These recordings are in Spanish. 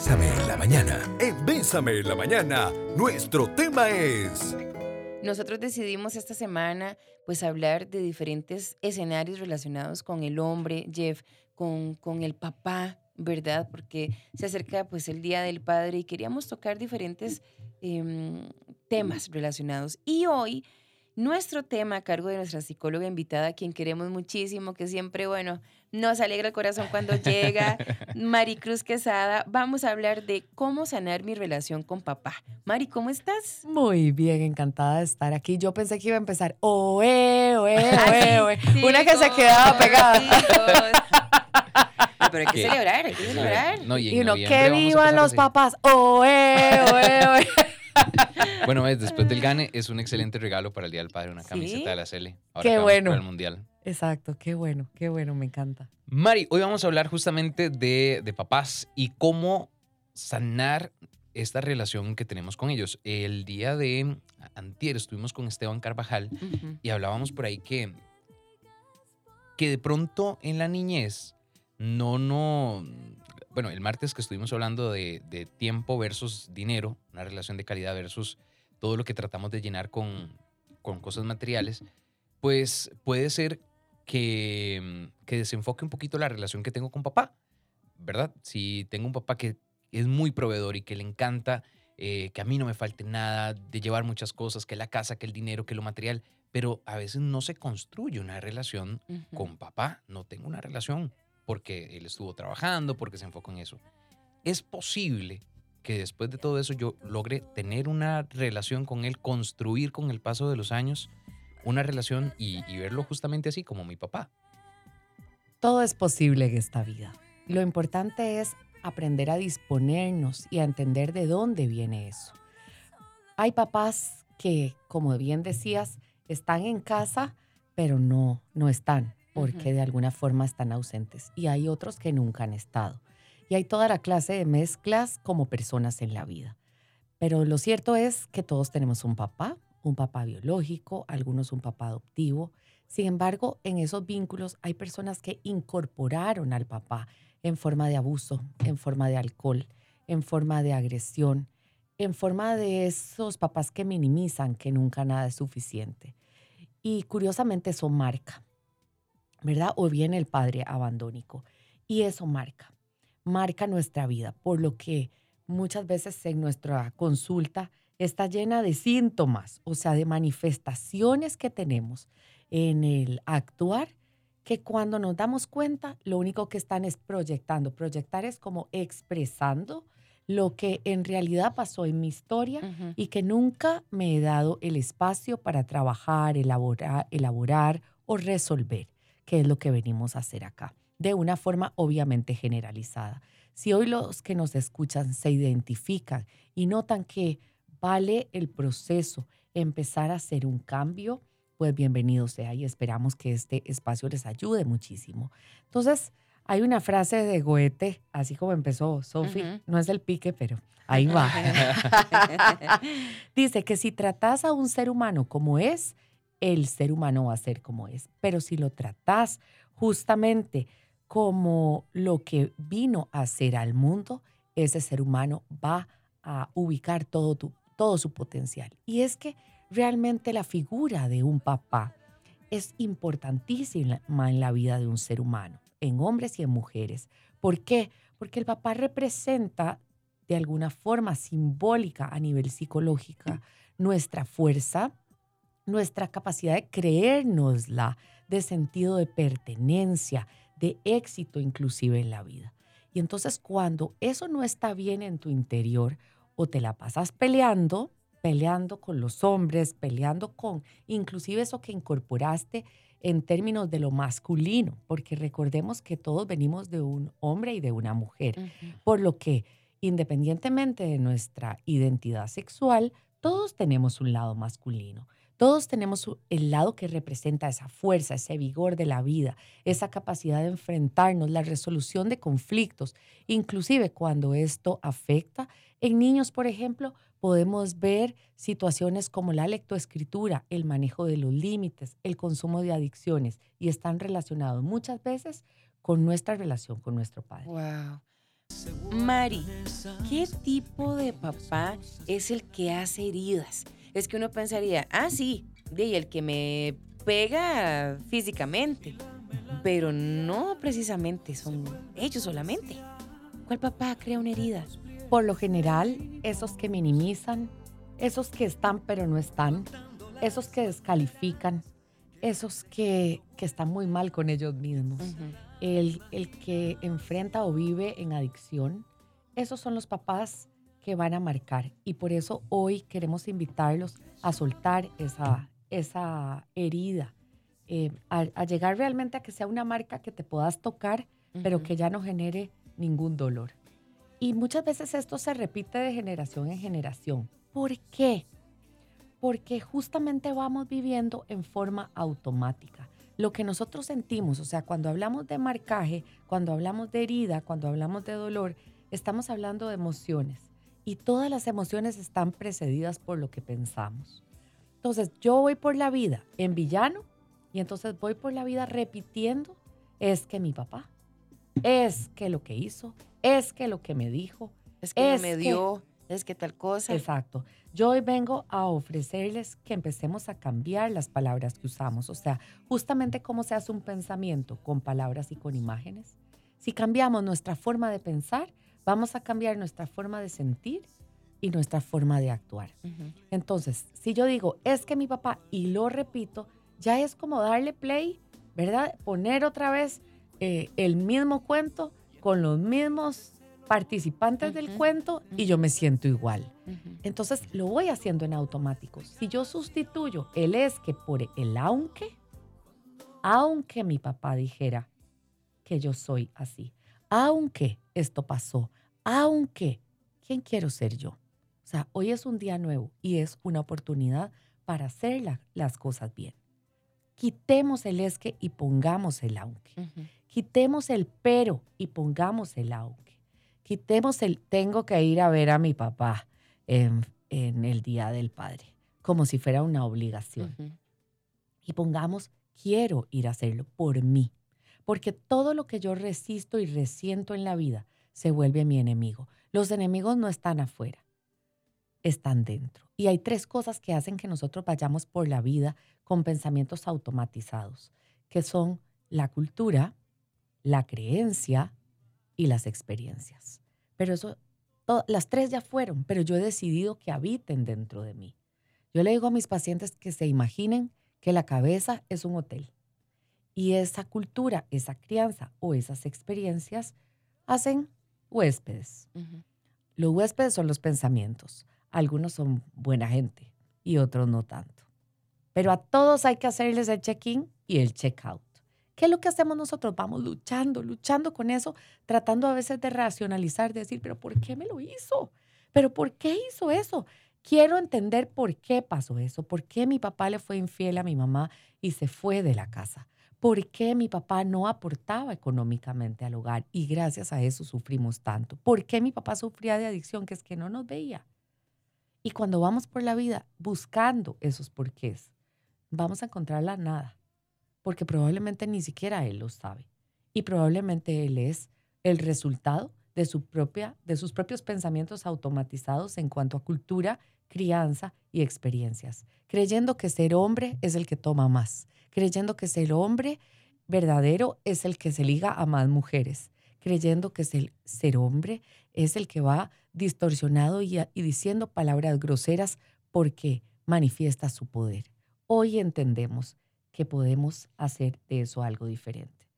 Bésame en la mañana. En Bésame en la mañana, nuestro tema es... Nosotros decidimos esta semana pues hablar de diferentes escenarios relacionados con el hombre, Jeff, con, con el papá, ¿verdad? Porque se acerca pues el Día del Padre y queríamos tocar diferentes em, temas relacionados. Y hoy nuestro tema a cargo de nuestra psicóloga invitada, quien queremos muchísimo, que siempre, bueno, nos alegra el corazón cuando llega, Maricruz Quesada, vamos a hablar de cómo sanar mi relación con papá. Mari, ¿cómo estás? Muy bien, encantada de estar aquí. Yo pensé que iba a empezar, oe, oe, oe, oe. Una que se quedaba pegada. pero hay que celebrar, hay que celebrar. No, y, uno, que vivan los papás, oe, oe, oe. bueno, después del gane es un excelente regalo para el Día del Padre, una camiseta de la Cele. qué bueno. Para el Mundial. Exacto, qué bueno, qué bueno, me encanta. Mari, hoy vamos a hablar justamente de, de papás y cómo sanar esta relación que tenemos con ellos. El día de antier estuvimos con Esteban Carvajal y hablábamos por ahí que, que de pronto en la niñez no, no, bueno, el martes que estuvimos hablando de, tiempo versus dinero, una relación de calidad versus todo lo que tratamos de llenar con, cosas materiales, pues puede ser que, que, desenfoque un poquito la relación que tengo con papá, ¿verdad? Si tengo un papá que es muy proveedor y que le encanta eh, que a mí no me falte nada, de llevar muchas cosas, que la casa, que el dinero, que lo material, pero a veces no se construye una relación con papá, no tengo una relación porque él estuvo trabajando, porque se enfocó en eso. Es posible que después de todo eso yo logre tener una relación con él, construir con el paso de los años una relación y, verlo justamente así como mi papá. Todo es posible en esta vida. Lo importante es aprender a disponernos y a entender de dónde viene eso. Hay papás que, como bien decías, están en casa, pero no, no están porque de alguna forma están ausentes. Y hay otros que nunca han estado. Y hay toda la clase de mezclas como personas en la vida. Pero lo cierto es que todos tenemos un papá, un papá biológico, algunos un papá adoptivo. Sin embargo, en esos vínculos hay personas que incorporaron al papá en forma de abuso, en forma de alcohol, en forma de agresión, en forma de esos papás que minimizan que nunca nada es suficiente. Y curiosamente eso marca. ¿Verdad? O viene el padre abandónico. Y eso marca, marca nuestra vida, por lo que muchas veces en nuestra consulta está llena de síntomas, o sea, de manifestaciones que tenemos en el actuar, que cuando nos damos cuenta, lo único que están es proyectando. Proyectar es como expresando lo que en realidad pasó en mi historia y que nunca me he dado el espacio para trabajar, elaborar, elaborar o resolver que es lo que venimos a hacer acá, de una forma obviamente generalizada. Si hoy los que nos escuchan se identifican y notan que vale el proceso empezar a hacer un cambio, pues bienvenido sea y esperamos que este espacio les ayude muchísimo. Entonces, hay una frase de Goethe, así como empezó Sophie, no es el pique, pero ahí va. Dice que si tratas a un ser humano como es, el ser humano va a ser como es. Pero si lo tratas justamente como lo que vino a ser al mundo, ese ser humano va a ubicar todo, todo su potencial. Y es que realmente la figura de un papá es importantísima en la vida de un ser humano, en hombres y en mujeres. ¿Por qué? Porque el papá representa de alguna forma simbólica a nivel psicológico nuestra fuerza, nuestra capacidad de creérnosla, de sentido de pertenencia, de éxito inclusive en la vida. Y entonces cuando eso no está bien en tu interior o te la pasas peleando, peleando con los hombres, peleando con inclusive eso que incorporaste en términos de lo masculino, porque recordemos que todos venimos de un hombre y de una mujer, por lo que independientemente de nuestra identidad sexual, todos tenemos un lado masculino. Todos tenemos el lado que representa esa fuerza, ese vigor de la vida, esa capacidad de enfrentarnos, la resolución de conflictos, inclusive cuando esto afecta. En niños, por ejemplo, podemos ver situaciones como la lectoescritura, el manejo de los límites, el consumo de adicciones y están relacionados muchas veces con nuestra relación con nuestro padre. Wow. Mari, ¿qué tipo de papá es el que hace heridas? Es que uno pensaría, ah, sí, de el que me pega físicamente, pero no precisamente son ellos solamente. ¿Cuál papá crea una herida? Por lo general, esos que minimizan, esos que están pero no están, esos que descalifican, esos que, que están muy mal con ellos mismos, el, el que enfrenta o vive en adicción, esos son los papás que van a marcar. Y por eso hoy queremos invitarlos a soltar esa, esa herida, eh, a, llegar realmente a que sea una marca que te puedas tocar, pero que ya no genere ningún dolor. Y muchas veces esto se repite de generación en generación. ¿Por qué? Porque justamente vamos viviendo en forma automática. Lo que nosotros sentimos, o sea, cuando hablamos de marcaje, cuando hablamos de herida, cuando hablamos de dolor, estamos hablando de emociones. Y todas las emociones están precedidas por lo que pensamos. Entonces, yo voy por la vida en villano y entonces voy por la vida repitiendo, es que mi papá, es que lo que hizo, es que lo que me dijo, es que me dio, es que tal cosa. Exacto. Yo hoy vengo a ofrecerles que empecemos a cambiar las palabras que usamos, o sea, justamente cómo se hace un pensamiento con palabras y con imágenes. Si cambiamos nuestra forma de pensar, vamos a cambiar nuestra forma de sentir y nuestra forma de actuar. Entonces, si yo digo, es que mi papá, y lo repito, ya es como darle play, ¿verdad? Poner otra vez eh, el mismo cuento con los mismos participantes del cuento y yo me siento igual. Entonces, lo voy haciendo en automático. Si yo sustituyo el es que por el aunque, aunque mi papá dijera que yo soy así, aunque esto pasó, aunque, ¿quién quiero ser yo? O sea, hoy es un día nuevo y es una oportunidad para hacer las cosas bien. Quitemos el es que y pongamos el aunque. Quitemos el pero y pongamos el aunque. Quitemos el tengo que ir a ver a mi papá en, el Día del Padre, como si fuera una obligación. Y pongamos quiero ir a hacerlo por mí. Porque todo lo que yo resisto y resiento en la vida se vuelve mi enemigo. Los enemigos no están afuera están dentro. Y hay tres cosas que hacen que nosotros vayamos por la vida con pensamientos automatizados, que son la cultura, la creencia y las experiencias. Pero eso, las tres ya fueron, pero yo he decidido que habiten dentro de mí. Yo le digo a mis pacientes que se imaginen que la cabeza es un hotel y esa cultura, esa crianza o esas experiencias hacen huéspedes. Los huéspedes son los pensamientos. Algunos son buena gente y otros no tanto. Pero a todos hay que hacerles el check-in y el check-out. ¿Qué es lo que hacemos nosotros? Vamos luchando, luchando con eso, tratando a veces de racionalizar, de decir, pero ¿por qué me lo hizo? ¿Pero por qué hizo eso? Quiero entender por qué pasó eso, por qué mi papá le fue infiel a mi mamá y se fue de la casa, por qué mi papá no aportaba económicamente al hogar y gracias a eso sufrimos tanto, por qué mi papá sufría de adicción, que es que no nos veía. Y cuando vamos por la vida buscando esos porqués, vamos a encontrar la nada, porque probablemente ni siquiera él lo sabe. Y probablemente él es el resultado de, su propia, de sus propios pensamientos automatizados en cuanto a cultura, crianza y experiencias, creyendo que ser hombre es el que toma más, creyendo que ser hombre verdadero es el que se liga a más mujeres, creyendo que ser, ser hombre es el que va distorsionado y, diciendo palabras groseras porque manifiesta su poder. Hoy entendemos que podemos hacer de eso algo diferente.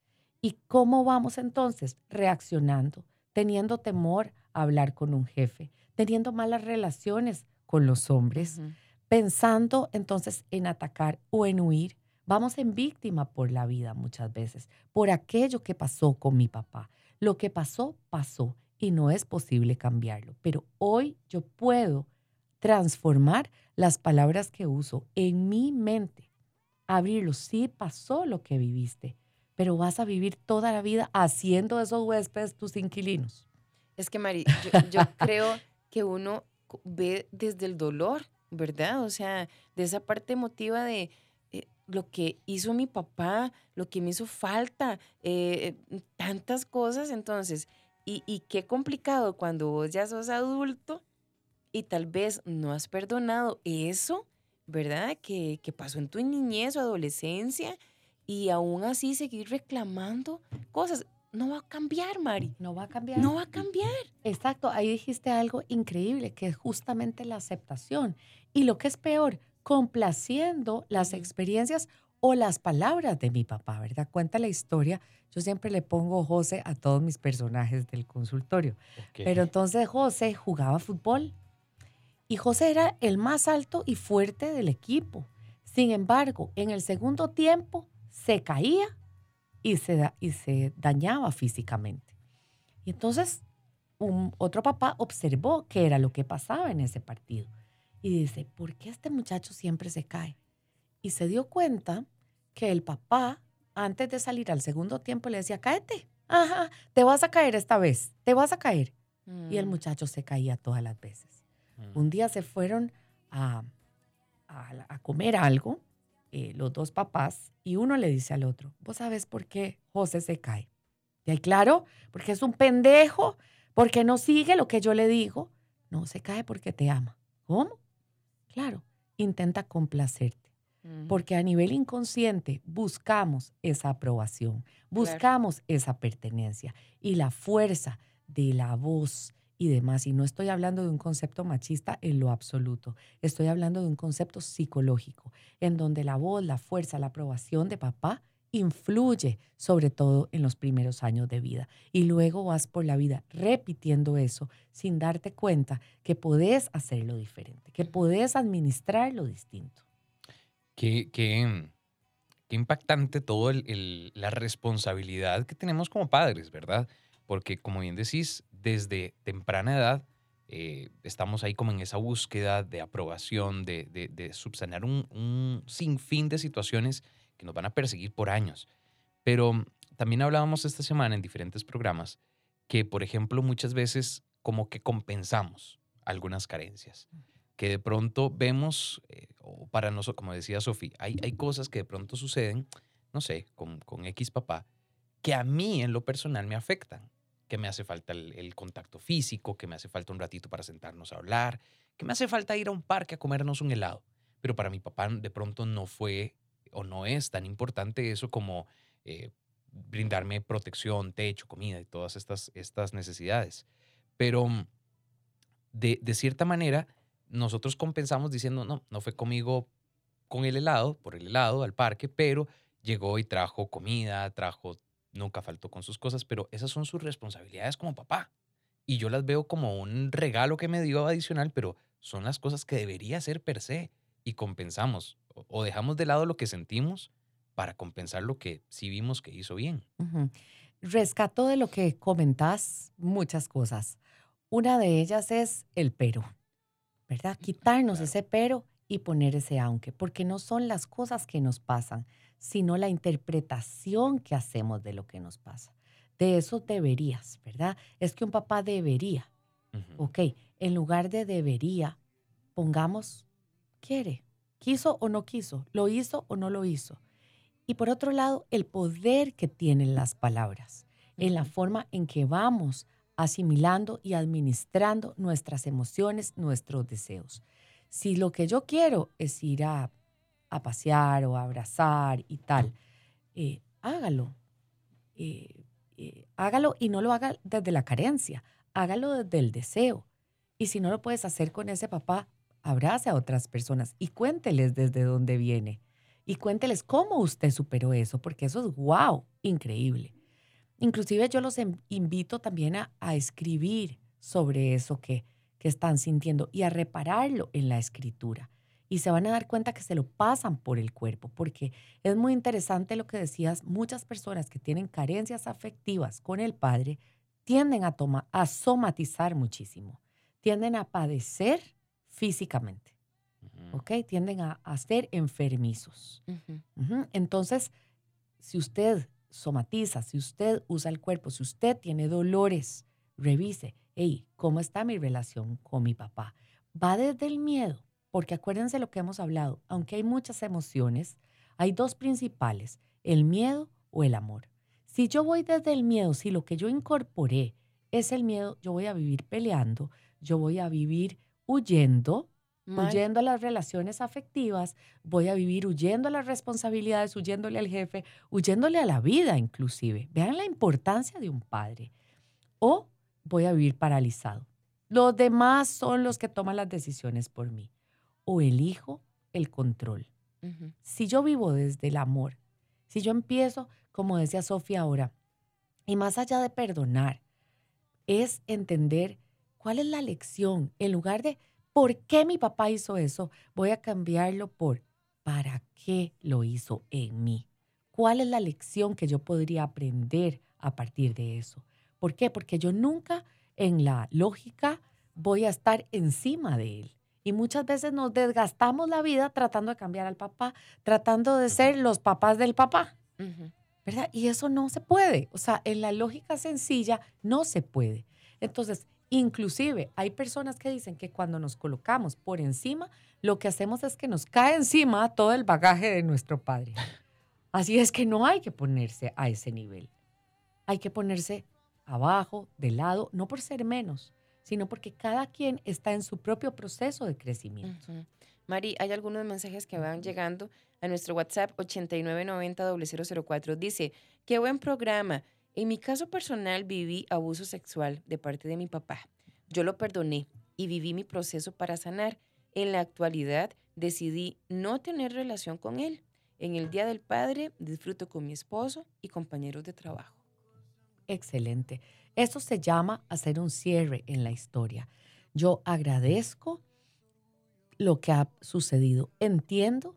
¿Y cómo vamos entonces? Reaccionando, teniendo temor a hablar con un jefe, teniendo malas relaciones con los hombres, pensando entonces en atacar o en huir. Vamos en víctima por la vida muchas veces, por aquello que pasó con mi papá. Lo que pasó, pasó y no es posible cambiarlo. Pero hoy yo puedo transformar las palabras que uso en mi mente. Abrirlo. Sí pasó lo que viviste, pero vas a vivir toda la vida haciendo esos huéspedes tus inquilinos. Es que, Mari, yo, creo que uno ve desde el dolor, ¿verdad? O sea, de esa parte emotiva de eh, lo que hizo mi papá, lo que me hizo falta, eh, tantas cosas. Entonces, Y, y qué complicado cuando vos ya sos adulto y tal vez no has perdonado eso, ¿verdad? Que, que pasó en tu niñez o adolescencia y aún así seguir reclamando cosas. No va a cambiar, Mari. No va a cambiar. No va a cambiar. Exacto, ahí dijiste algo increíble, que es justamente la aceptación. Y lo que es peor, complaciendo las experiencias o las palabras de mi papá, ¿verdad? Cuenta la historia. Yo siempre le pongo José a todos mis personajes del consultorio. Pero entonces José jugaba fútbol y José era el más alto y fuerte del equipo. Sin embargo, en el segundo tiempo se caía y se, y se dañaba físicamente. Y entonces un, otro papá observó qué era lo que pasaba en ese partido y dice, ¿por qué este muchacho siempre se cae? Y se dio cuenta que el papá, antes de salir al segundo tiempo, le decía, cáete, ajá, te vas a caer esta vez, te vas a caer. Y el Mm. muchacho se caía todas las veces. Mm. Un día se fueron a, a comer algo, eh, los dos papás, y uno le dice al otro, ¿vos sabes por qué José se cae? Y ahí, claro, porque es un pendejo, porque no sigue lo que yo le digo. No, se cae porque te ama. ¿Cómo? Claro, intenta complacerte, Ujú. porque a nivel inconsciente buscamos esa aprobación, buscamos esa pertenencia y la fuerza de la voz y demás. Y no estoy hablando de un concepto machista en lo absoluto, estoy hablando de un concepto psicológico, en donde la voz, la fuerza, la aprobación de papá influye sobre todo en los primeros años de vida. Y luego vas por la vida repitiendo eso sin darte cuenta que podés hacerlo diferente, que podés administrarlo distinto. Qué, qué, qué impactante el- la responsabilidad que tenemos como padres, ¿verdad? Porque como bien decís, desde temprana edad eh, estamos ahí como en esa búsqueda de aprobación, de, de- de subsanar un, un sinfín de situaciones que nos van a perseguir por años. Pero también hablábamos esta semana en diferentes programas que, por ejemplo, muchas veces como que compensamos algunas carencias que de pronto vemos, eh, o para nosotros, como decía Sofía, hay, hay cosas que de pronto suceden, no sé, con, con X papá, que a mí en lo personal me afectan, que me hace falta el, contacto físico, que me hace falta un ratito para sentarnos a hablar, que me hace falta ir a un parque a comernos un helado. Pero para mi papá de pronto no fue o no es tan importante eso como eh, brindarme protección, techo, comida y todas estas, estas necesidades. Pero mm, de, de cierta manera, nosotros compensamos diciendo, no, no fue conmigo con el helado, por el helado al parque, pero llegó y trajo comida, trajo, nunca faltó con sus cosas, pero esas son sus responsabilidades como papá. Y yo las veo como un regalo que me dio adicional, pero son las cosas que debería hacer per se. Y compensamos o, dejamos de lado lo que sentimos para compensar lo que sí vimos que hizo bien. Ujú. Rescato de lo que comentás muchas cosas. Una de ellas es el pero, ¿verdad? Quitarnos claro. ese pero y poner ese aunque, porque no son las cosas que nos pasan, sino la interpretación que hacemos de lo que nos pasa. De eso deberías, ¿verdad? Es que un papá debería, Ujú. ok, en lugar de debería, pongamos quiere, quiso o no quiso, lo hizo o no lo hizo. Y por otro lado, el poder que tienen las palabras, en la forma en que vamos asimilando y administrando nuestras emociones, nuestros deseos. Si lo que yo quiero es ir a, a pasear o a abrazar y tal, eh, hágalo. Eh, eh, hágalo y no lo haga desde la carencia, hágalo desde el deseo. Y si no lo puedes hacer con ese papá, abrace a otras personas y cuénteles desde dónde viene. Y cuénteles cómo usted superó eso, porque eso es wow, increíble. Inclusive yo los em- invito también a, a escribir sobre eso que, que están sintiendo y a repararlo en la escritura. Y se van a dar cuenta que se lo pasan por el cuerpo, porque es muy interesante lo que decías, muchas personas que tienen carencias afectivas con el padre tienden a, toma- a somatizar muchísimo, tienden a padecer físicamente. ¿ok? Tienden a, a ser enfermizos. Entonces, si usted somatiza, si usted usa el cuerpo, si usted tiene dolores, revise, hey, ¿cómo está mi relación con mi papá? Va desde el miedo, porque acuérdense lo que hemos hablado, aunque hay muchas emociones, hay dos principales, el miedo o el amor. Si yo voy desde el miedo, si lo que yo incorporé es el miedo, yo voy a vivir peleando, yo voy a vivir huyendo, Mal. huyendo a las relaciones afectivas, voy a vivir huyendo a las responsabilidades, huyéndole al jefe, huyéndole a la vida inclusive. Vean la importancia de un padre. O voy a vivir paralizado. Los demás son los que toman las decisiones por mí. O elijo el control. Si yo vivo desde el amor, si yo empiezo, como decía Sofía ahora, y más allá de perdonar, es entender cuál es la lección. En lugar de por qué mi papá hizo eso, voy a cambiarlo por para qué lo hizo en mí. ¿Cuál es la lección que yo podría aprender a partir de eso? ¿Por qué? Porque yo nunca en la lógica voy a estar encima de él. Y muchas veces nos desgastamos la vida tratando de cambiar al papá, tratando de ser los papás del papá. ¿verdad? Y eso no se puede. O sea, en la lógica sencilla no se puede. Entonces, inclusive hay personas que dicen que cuando nos colocamos por encima, lo que hacemos es que nos cae encima todo el bagaje de nuestro padre. Así es que no hay que ponerse a ese nivel. Hay que ponerse abajo, de lado, no por ser menos, sino porque cada quien está en su propio proceso de crecimiento. Ujú. Mari, hay algunos mensajes que van llegando a nuestro WhatsApp 8990-004. Dice, qué buen programa. En mi caso personal viví abuso sexual de parte de mi papá. Yo lo perdoné y viví mi proceso para sanar. En la actualidad decidí no tener relación con él. En el Día del Padre disfruto con mi esposo y compañeros de trabajo. Excelente. Eso se llama hacer un cierre en la historia. Yo agradezco lo que ha sucedido. Entiendo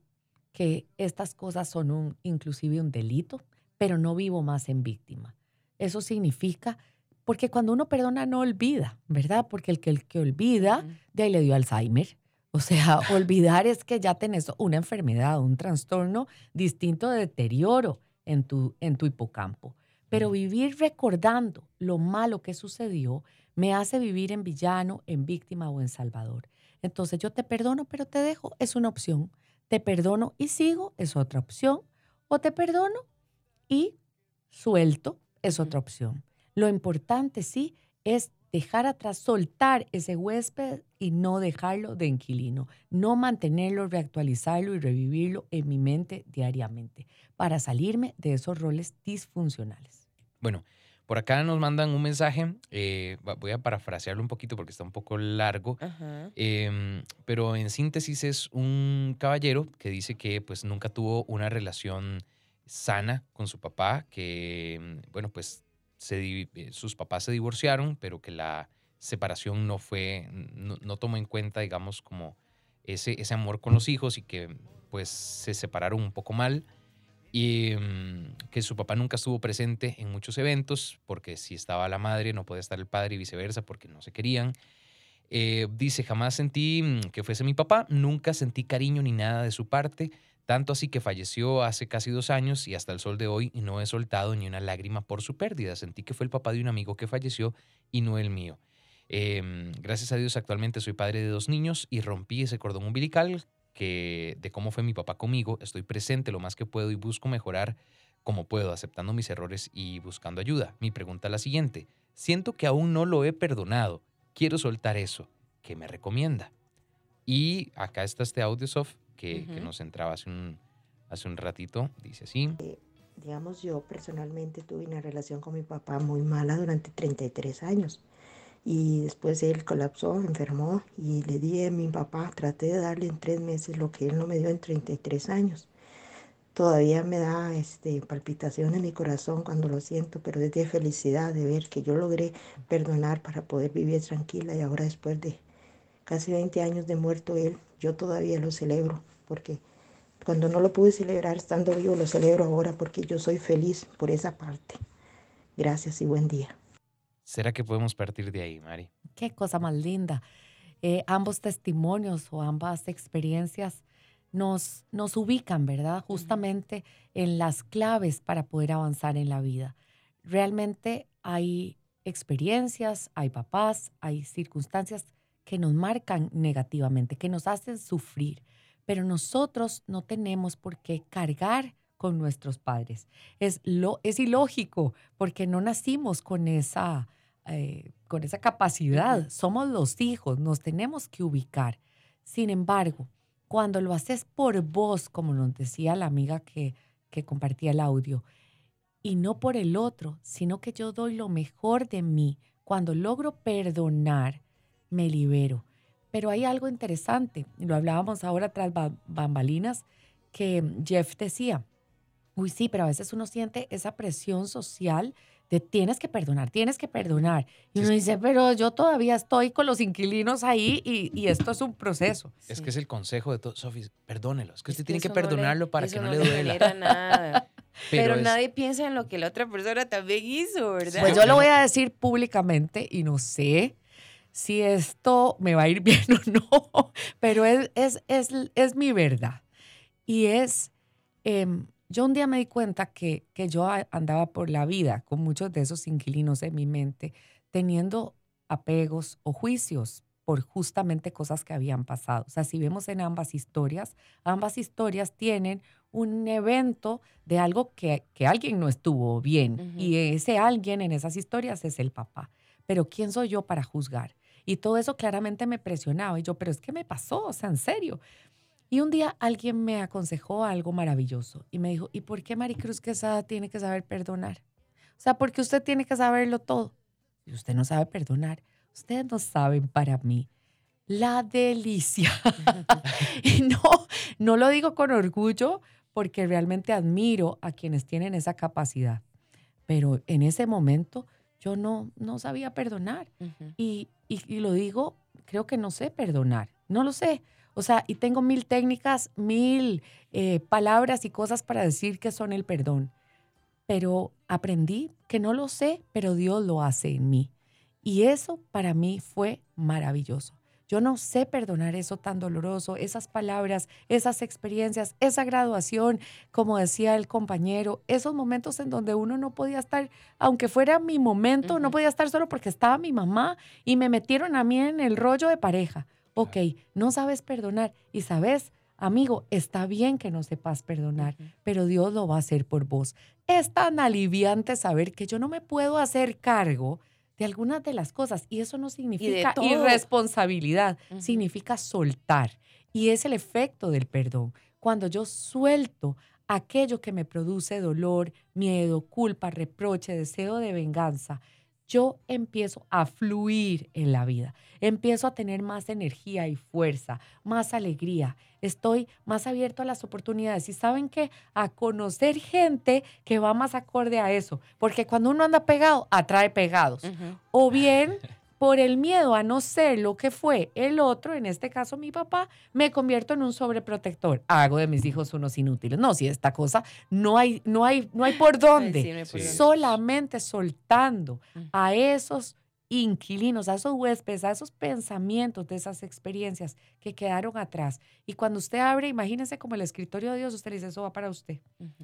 que estas cosas son un, inclusive un delito, pero no vivo más en víctima. Eso significa, porque cuando uno perdona no olvida, ¿verdad? Porque el que, el que olvida, de ahí le dio Alzheimer. O sea, olvidar es que ya tenés una enfermedad, un trastorno distinto de deterioro en tu, en tu hipocampo. Pero vivir recordando lo malo que sucedió me hace vivir en villano, en víctima o en salvador. Entonces yo te perdono, pero te dejo, es una opción. Te perdono y sigo, es otra opción. O te perdono y suelto, es otra opción. Lo importante sí es dejar atrás, soltar ese huésped y no dejarlo de inquilino, no mantenerlo, reactualizarlo y revivirlo en mi mente diariamente para salirme de esos roles disfuncionales. Bueno, por acá nos mandan un mensaje. eh, voy a parafrasearlo un poquito porque está un poco largo. Em, pero en síntesis es un caballero que dice que pues nunca tuvo una relación sana con su papá, que mm, bueno pues se eh, sus papás se divorciaron, pero que la separación no fue, no, no tomó en cuenta digamos como ese, ese amor con los hijos y que pues se separaron un poco mal y mm, que su papá nunca estuvo presente en muchos eventos porque si estaba la madre no podía estar el padre y viceversa porque no se querían. Eh, dice, jamás sentí mm, que fuese mi papá, nunca sentí cariño ni nada de su parte, tanto así que falleció hace casi dos años y hasta el sol de hoy no he soltado ni una lágrima por su pérdida. Sentí que fue el papá de un amigo que falleció y no el mío. Em, gracias a Dios actualmente soy padre de dos niños y rompí ese cordón umbilical que de cómo fue mi papá conmigo. Estoy presente lo más que puedo y busco mejorar como puedo, aceptando mis errores y buscando ayuda. Mi pregunta es la siguiente. Siento que aún no lo he perdonado. Quiero soltar eso. ¿Qué me recomienda? Y acá está este audio soft que, que Ujú. nos entraba hace un, hace un ratito. Dice así. Digamos, yo personalmente tuve una relación con mi papá muy mala durante 33 años. Y después él colapsó, enfermó y le di a mi papá, traté de darle en tres meses lo que él no me dio en 33 años. Todavía me da este, palpitación en mi corazón cuando lo siento, pero es de felicidad de ver que yo logré perdonar para poder vivir tranquila y ahora después de casi 20 años de muerto él, yo todavía lo celebro porque cuando no lo pude celebrar estando vivo, lo celebro ahora porque yo soy feliz por esa parte. Gracias y buen día. ¿Será que podemos partir de ahí, Mari? Qué cosa más linda. Eh, ambos testimonios o ambas experiencias nos, nos ubican, ¿verdad? Justamente en las claves para poder avanzar en la vida. Realmente hay experiencias, hay papás, hay circunstancias que nos marcan negativamente, que nos hacen sufrir, pero nosotros no tenemos por qué cargar con nuestros padres. Es, lo, es ilógico porque no nacimos con esa eh, con esa capacidad. Somos los hijos, nos tenemos que ubicar. Sin embargo, cuando lo haces por vos, como nos decía la amiga que, que compartía el audio, y no por el otro, sino que yo doy lo mejor de mí, cuando logro perdonar, me libero. Pero hay algo interesante, lo hablábamos ahora tras ba- bambalinas, que Jeff decía, uy sí, pero a veces uno siente esa presión social de tienes que perdonar, tienes que perdonar. Y uno dice, pero yo todavía estoy con los inquilinos ahí y, y esto es un proceso. Es Sí. que es el consejo de todo. Sofi, perdónelo. Es que Es usted tiene que eso no le- perdonarlo para que eso no, le duela. nada. Pero, es- nadie piensa en lo que la otra persona también hizo, ¿verdad? Pues yo lo voy a decir públicamente y no sé si esto me va a ir bien o no, pero es, es, es, es mi verdad. Y es, em, yo un día me di cuenta que, que yo andaba por la vida con muchos de esos inquilinos en mi mente, teniendo apegos o juicios por justamente cosas que habían pasado. O sea, si vemos en ambas historias, ambas historias tienen un evento de algo que, que alguien no estuvo bien. Y ese alguien en esas historias es el papá. Pero ¿quién soy yo para juzgar? Y todo eso claramente me presionaba. Y yo, pero es que me pasó, o sea, en serio. Y un día alguien me aconsejó algo maravilloso y me dijo, ¿y por qué Maricruz Quesada tiene que saber perdonar? O sea, porque usted tiene que saberlo todo. Y usted no sabe perdonar. Ustedes no saben para mí la delicia. y no, no lo digo con orgullo porque realmente admiro a quienes tienen esa capacidad. Pero en ese momento yo no, no sabía perdonar. Y- y lo digo, creo que no sé perdonar, no lo sé. O sea, y tengo mil técnicas, mil eh, palabras y cosas para decir que son el perdón. Pero aprendí que no lo sé, pero Dios lo hace en mí. Y eso para mí fue maravilloso. Yo no sé perdonar eso tan doloroso, esas palabras, esas experiencias, esa graduación, como decía el compañero, esos momentos en donde uno no podía estar, aunque fuera mi momento, no podía estar solo porque estaba mi mamá y me metieron a mí en el rollo de pareja. Ok, no sabes perdonar. Y sabes, amigo, está bien que no sepas perdonar, pero Dios lo va a hacer por vos. Es tan aliviante saber que yo no me puedo hacer cargo de algunas de las cosas y eso no significa irresponsabilidad, significa soltar. Y es el efecto del perdón. Cuando yo suelto aquello que me produce dolor, miedo, culpa, reproche, deseo de venganza, yo empiezo a fluir en la vida, empiezo a tener más energía y fuerza, más alegría, estoy más abierto a las oportunidades. Y saben que a conocer gente que va más acorde a eso, porque cuando uno anda pegado, atrae pegados, o bien por el miedo a no ser lo que fue el otro, en este caso mi papá, me convierto en un sobreprotector, hago de mis hijos unos inútiles. No, si esta cosa no hay no hay no hay por Ay, dónde sí, no hay por Sí. dónde. solamente soltando a esos inquilinos, a esos huéspedes, a esos pensamientos de esas experiencias que quedaron atrás. Y cuando usted abre, imagínese como el escritorio de Dios, usted le dice, eso va para usted.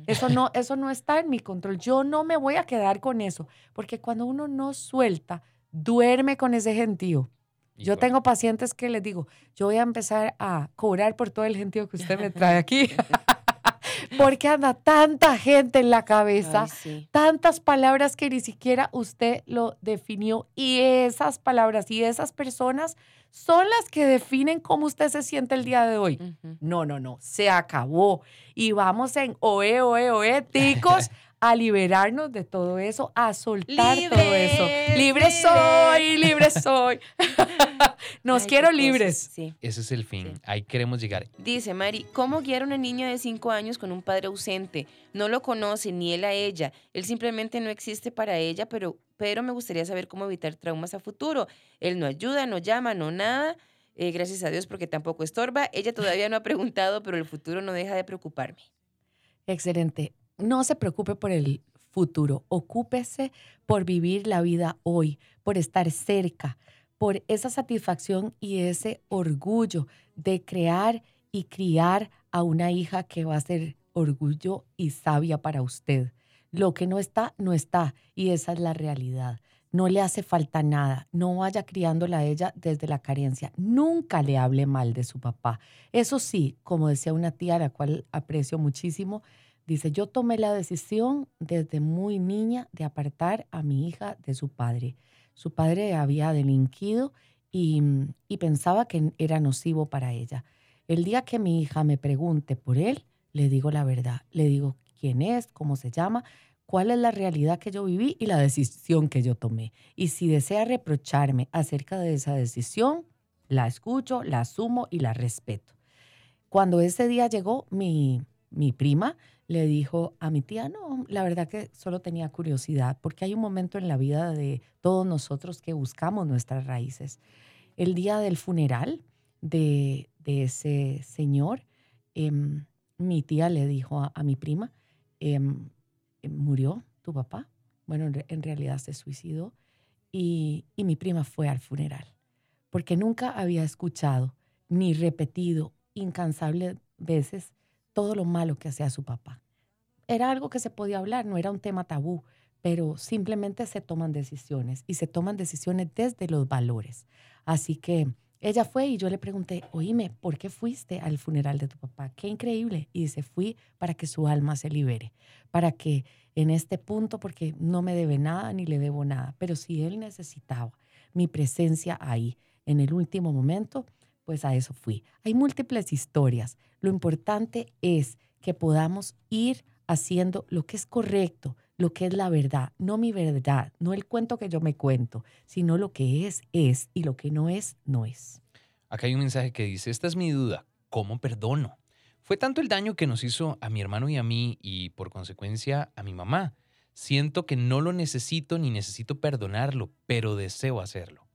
Eso no, eso no está en mi control. Yo no me voy a quedar con eso, porque cuando uno no suelta, duerme con ese gentío. Yo tengo pacientes que les digo, yo voy a empezar a cobrar por todo el gentío que usted me trae aquí, porque anda tanta gente en la cabeza Ay, sí. tantas palabras que ni siquiera usted lo definió y esas palabras y esas personas son las que definen cómo usted se siente el día de hoy. No, no, no, se acabó y vamos en oe, oe, oe, ticos a liberarnos de todo eso, a soltar todo eso. Libres, Libre libres. soy, libre soy. Nos Ay, quiero cosas, libres. Sí. Ese es el fin. Sí. Ahí queremos llegar. Dice Mari, ¿cómo guiar a una niña de 5 años con un padre ausente? No lo conoce ni él a ella. Él simplemente no existe para ella, pero, pero me gustaría saber cómo evitar traumas a futuro. Él no ayuda, no llama, no nada. Eh, gracias a Dios porque tampoco estorba. Ella todavía no ha preguntado, pero el futuro no deja de preocuparme. Excelente. No se preocupe por el futuro. Ocúpese por vivir la vida hoy, por estar cerca, por esa satisfacción y ese orgullo de crear y criar a una hija que va a ser orgullo y sabia para usted. Lo que no está, no está. Y esa es la realidad. No le hace falta nada. No vaya criándola a ella desde la carencia. Nunca le hable mal de su papá. Eso sí, como decía una tía a la cual aprecio muchísimo, dice, yo tomé la decisión desde muy niña de apartar a mi hija de su padre. Su padre había delinquido y, y pensaba que era nocivo para ella. El día que mi hija me pregunte por él, le digo la verdad. Le digo quién es, cómo se llama, cuál es la realidad que yo viví y la decisión que yo tomé. Y si desea reprocharme acerca de esa decisión, la escucho, la asumo y la respeto. Cuando ese día llegó, mi, mi prima le dijo a mi tía, no, la verdad que solo tenía curiosidad, porque hay un momento en la vida de todos nosotros que buscamos nuestras raíces. El día del funeral de, ese señor, em, mi tía le dijo a, mi prima, em, em, murió tu papá. Bueno, en, realidad se suicidó y, y mi prima fue al funeral, porque nunca había escuchado ni repetido incansables veces todo lo malo que hacía su papá. Era algo que se podía hablar, no era un tema tabú, pero simplemente se toman decisiones y se toman decisiones desde los valores. Así que ella fue y yo le pregunté, oíme, ¿por qué fuiste al funeral de tu papá? Qué increíble. Y dice, fui para que su alma se libere, para que en este punto, porque no me debe nada ni le debo nada, pero si él necesitaba mi presencia ahí en el último momento, pues a eso fui. Hay múltiples historias. Lo importante es que podamos ir haciendo lo que es correcto, lo que es la verdad, no mi verdad, no el cuento que yo me cuento, sino lo que es, es y lo que no es, no es. Acá hay un mensaje que dice, esta es mi duda, ¿cómo perdono? Fue tanto el daño que nos hizo a mi hermano y a mí y por consecuencia a mi mamá. Siento que no lo necesito ni necesito perdonarlo, pero deseo hacerlo.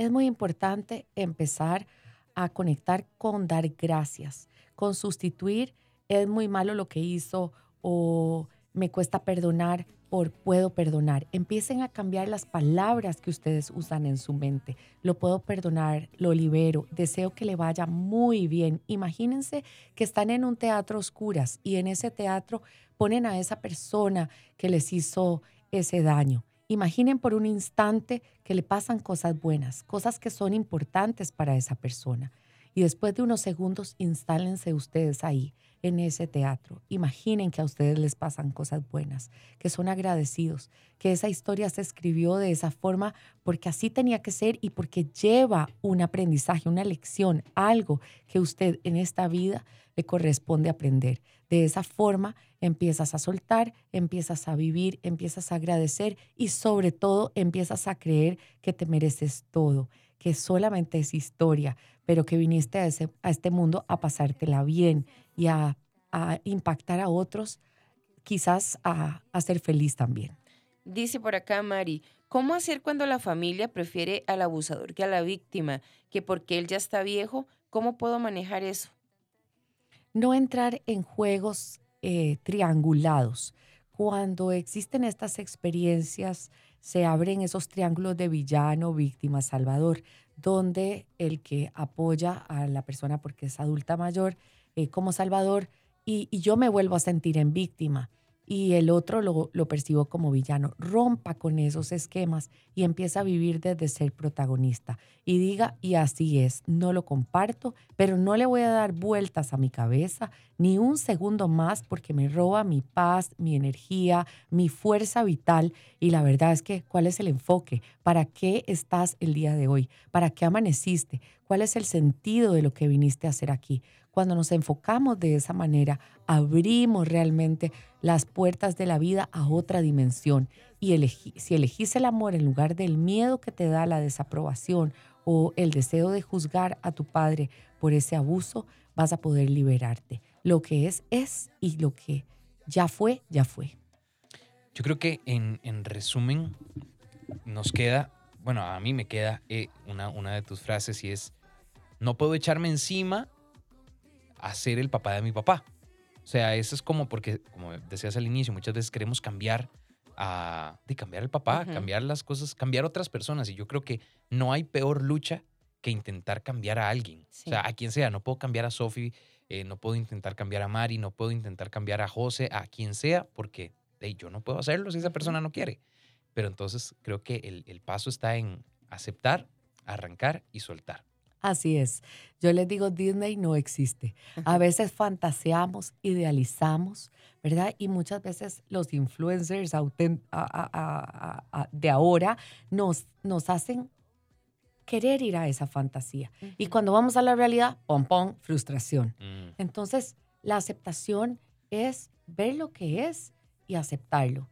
Es muy importante empezar a conectar con dar gracias, con sustituir es muy malo lo que hizo o me cuesta perdonar por puedo perdonar. Empiecen a cambiar las palabras que ustedes usan en su mente. Lo puedo perdonar, lo libero, deseo que le vaya muy bien. Imagínense que están en un teatro oscuras y en ese teatro ponen a esa persona que les hizo ese daño. Imaginen por un instante que le pasan cosas buenas, cosas que son importantes para esa persona. Y después de unos segundos, instálense ustedes ahí en ese teatro. Imaginen que a ustedes les pasan cosas buenas, que son agradecidos, que esa historia se escribió de esa forma porque así tenía que ser y porque lleva un aprendizaje, una lección, algo que usted en esta vida corresponde aprender. De esa forma empiezas a soltar, empiezas a vivir, empiezas a agradecer y sobre todo empiezas a creer que te mereces todo, que solamente es historia, pero que viniste a, este mundo a pasártela bien y a, impactar a otros, quizás a, a ser feliz también. Dice por acá Mari, ¿cómo hacer cuando la familia prefiere al abusador que a la víctima? Que porque él ya está viejo, ¿cómo puedo manejar eso? No entrar en juegos eh, triangulados. Cuando existen estas experiencias, se abren esos triángulos de villano, víctima, salvador donde el que apoya a la persona porque es adulta mayor eh, como salvador y, yo me vuelvo a sentir en víctima y el otro lo, lo percibo como villano. Rompa con esos esquemas y empieza a vivir desde ser protagonista. Y diga, y así es, no lo comparto, pero no le voy a dar vueltas a mi cabeza ni un segundo más porque me roba mi paz, mi energía, mi fuerza vital. Y la verdad es que, ¿cuál es el enfoque? ¿Para qué estás el día de hoy? ¿Para qué amaneciste? ¿Cuál es el sentido de lo que viniste a hacer aquí? Cuando nos enfocamos de esa manera, abrimos realmente las puertas de la vida a otra dimensión. Y si elegís el amor en lugar del miedo que te da la desaprobación o el deseo de juzgar a tu padre por ese abuso, vas a poder liberarte. Lo que es, es y lo que ya fue, ya fue. Yo creo que en, resumen nos queda, bueno, a mí me queda eh, una, una de tus frases y es, no puedo echarme encima a ser el papá de mi papá. O sea, eso es como porque, como decías al inicio, muchas veces queremos cambiar a, de cambiar el papá, cambiar las cosas, cambiar otras personas. Y yo creo que no hay peor lucha que intentar cambiar a alguien. O sea, a quien sea. No puedo cambiar a Sophie, eh, no puedo intentar cambiar a Mari, no puedo intentar cambiar a José, a quien sea, porque yo no puedo hacerlo si esa persona no quiere. Pero entonces creo que el, el paso está en aceptar, arrancar y soltar. Así es. Yo les digo, Disney no existe. A veces fantaseamos, idealizamos, ¿verdad? Y muchas veces los influencers de ahora nos, nos hacen querer ir a esa fantasía. Y cuando vamos a la realidad, pom, pom, frustración. Mm. Entonces, la aceptación es ver lo que es y aceptarlo.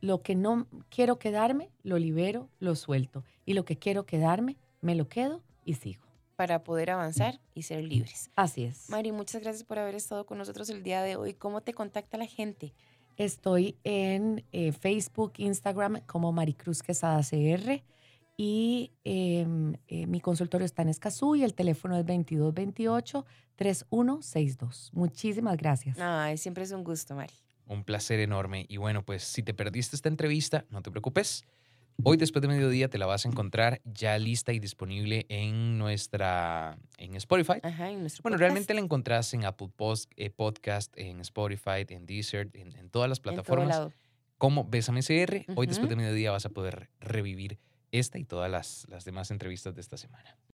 Lo que no quiero quedarme, lo libero, lo suelto. Y lo que quiero quedarme, me lo quedo y sigo. Para poder avanzar y ser libres. Así es. Mari, muchas gracias por haber estado con nosotros el día de hoy. ¿Cómo te contacta la gente? Estoy en eh, Facebook, Instagram como Maricruz Quesada CR y em, eh, mi consultorio está en Escazú y el teléfono es 2228-3162. Muchísimas gracias. Ay, siempre es un gusto, Mari. Un placer enorme. Y bueno, pues si te perdiste esta entrevista, no te preocupes. Hoy después de mediodía te la vas a encontrar ya lista y disponible en nuestra en Spotify. Ajá, en nuestro Bueno, podcast. realmente la encontrás en Apple Post, eh, Podcast, en Spotify, en Deezer, en, en todas las plataformas. como Bésame CR. Hoy después de mediodía vas a poder revivir esta y todas las, las demás entrevistas de esta semana.